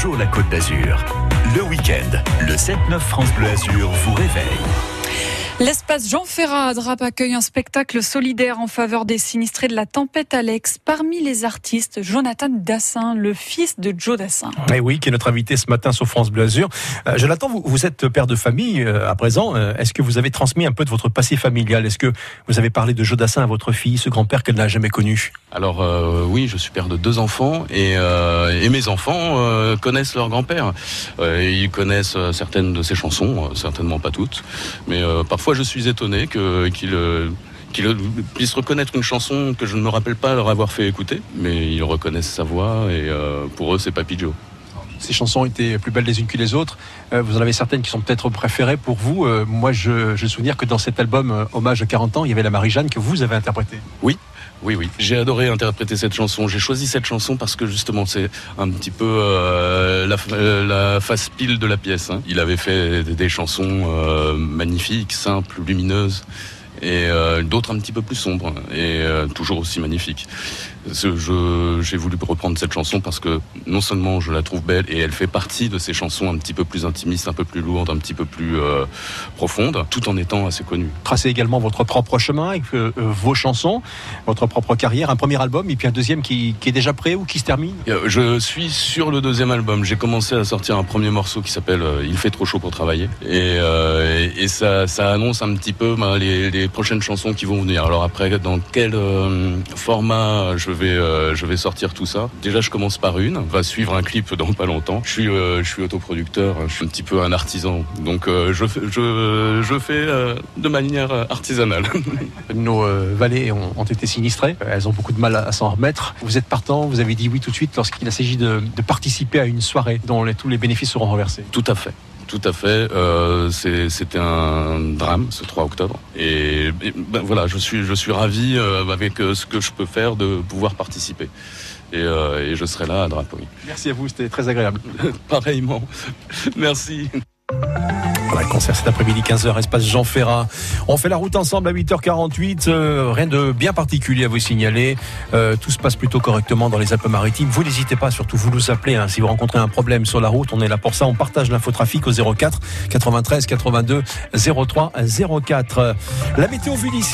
Bonjour la Côte d'Azur. Le week-end, le 7-9 France Bleu Azur vous réveille. L'espace Jean Ferrat à Drape accueille un spectacle solidaire en faveur des sinistrés de la tempête Alex. Parmi les artistes, Jonathan Dassin, le fils de Joe Dassin. Et eh oui, qui est notre invité ce matin sur France Bleu Azur. Euh, Jonathan, vous, vous, êtes père de famille euh, à présent. Euh, Est-ce que vous avez transmis un peu de votre passé familial? Est-ce que vous avez parlé de Joe Dassin à votre fille, ce grand-père qu'elle n'a jamais connu? Alors euh, oui, je suis père de deux enfants et, euh, et mes enfants euh, connaissent leur grand-père. ils connaissent certaines de ses chansons, certainement pas toutes, mais parfois je suis étonné que, qu'il qu'ils puissent reconnaître une chanson que je ne me rappelle pas leur avoir fait écouter, mais ils reconnaissent sa voix et euh, pour eux c'est Papy Joe. Ces chansons étaient plus belles les unes que les autres. Euh, vous en avez certaines qui sont peut-être préférées pour vous. Euh, moi, je, je me souviens que dans cet album euh, Hommage à 40 ans, il y avait la Marie-Jeanne que vous avez interprétée. Oui, oui, oui. J'ai adoré interpréter cette chanson. J'ai choisi cette chanson parce que justement, c'est un petit peu la, face pile de la pièce. Hein. Il avait fait des, chansons magnifiques, simples, lumineuses et d'autres un petit peu plus sombres et toujours aussi magnifiques. J'ai voulu reprendre cette chanson parce que non seulement je la trouve belle et elle fait partie de ces chansons un petit peu plus intimistes, un peu plus lourdes, un petit peu plus euh, profondes, tout en étant assez connue. Tracez également votre propre chemin avec euh, vos chansons, votre propre carrière, un premier album et puis un deuxième qui, qui est déjà prêt ou qui se termine Je suis sur le deuxième album. J'ai commencé à sortir un premier morceau qui s'appelle Il fait trop chaud pour travailler et, euh, et ça, ça, annonce un petit peu ben, les, les, prochaines chansons qui vont venir. Alors après, dans quel format je vais, euh, je vais sortir tout ça. Déjà, je commence par une. Va suivre un clip dans pas longtemps. Je suis, euh, je suis autoproducteur. Je suis un petit peu un artisan. Donc, euh, je, je, je fais de manière artisanale. Nos vallées ont, ont, été sinistrées. Elles ont beaucoup de mal à, s'en remettre. Vous êtes partant. Vous avez dit oui tout de suite lorsqu'il s'agit de, de, participer à une soirée dont les, tous les bénéfices seront reversés. Tout à fait. Tout à fait. Euh, C'était un drame ce 3 octobre. Et, et ben voilà, je suis, je suis ravi euh, avec euh, ce que je peux faire de pouvoir participer. Et, euh, et je serai là à Drapeau. Merci à vous, c'était très agréable. Pareillement. Merci. Concert cet après-midi 15h, espace Jean Ferrat. On fait la route ensemble à 8h48. Euh, rien de bien particulier à vous signaler. Euh, tout se passe plutôt correctement dans les Alpes-Maritimes. Vous n'hésitez pas, surtout vous nous appelez. Hein, si vous rencontrez un problème sur la route, on est là pour ça. On partage l'infotrafic au 04 93 82 03 04. La météo vue d'ici.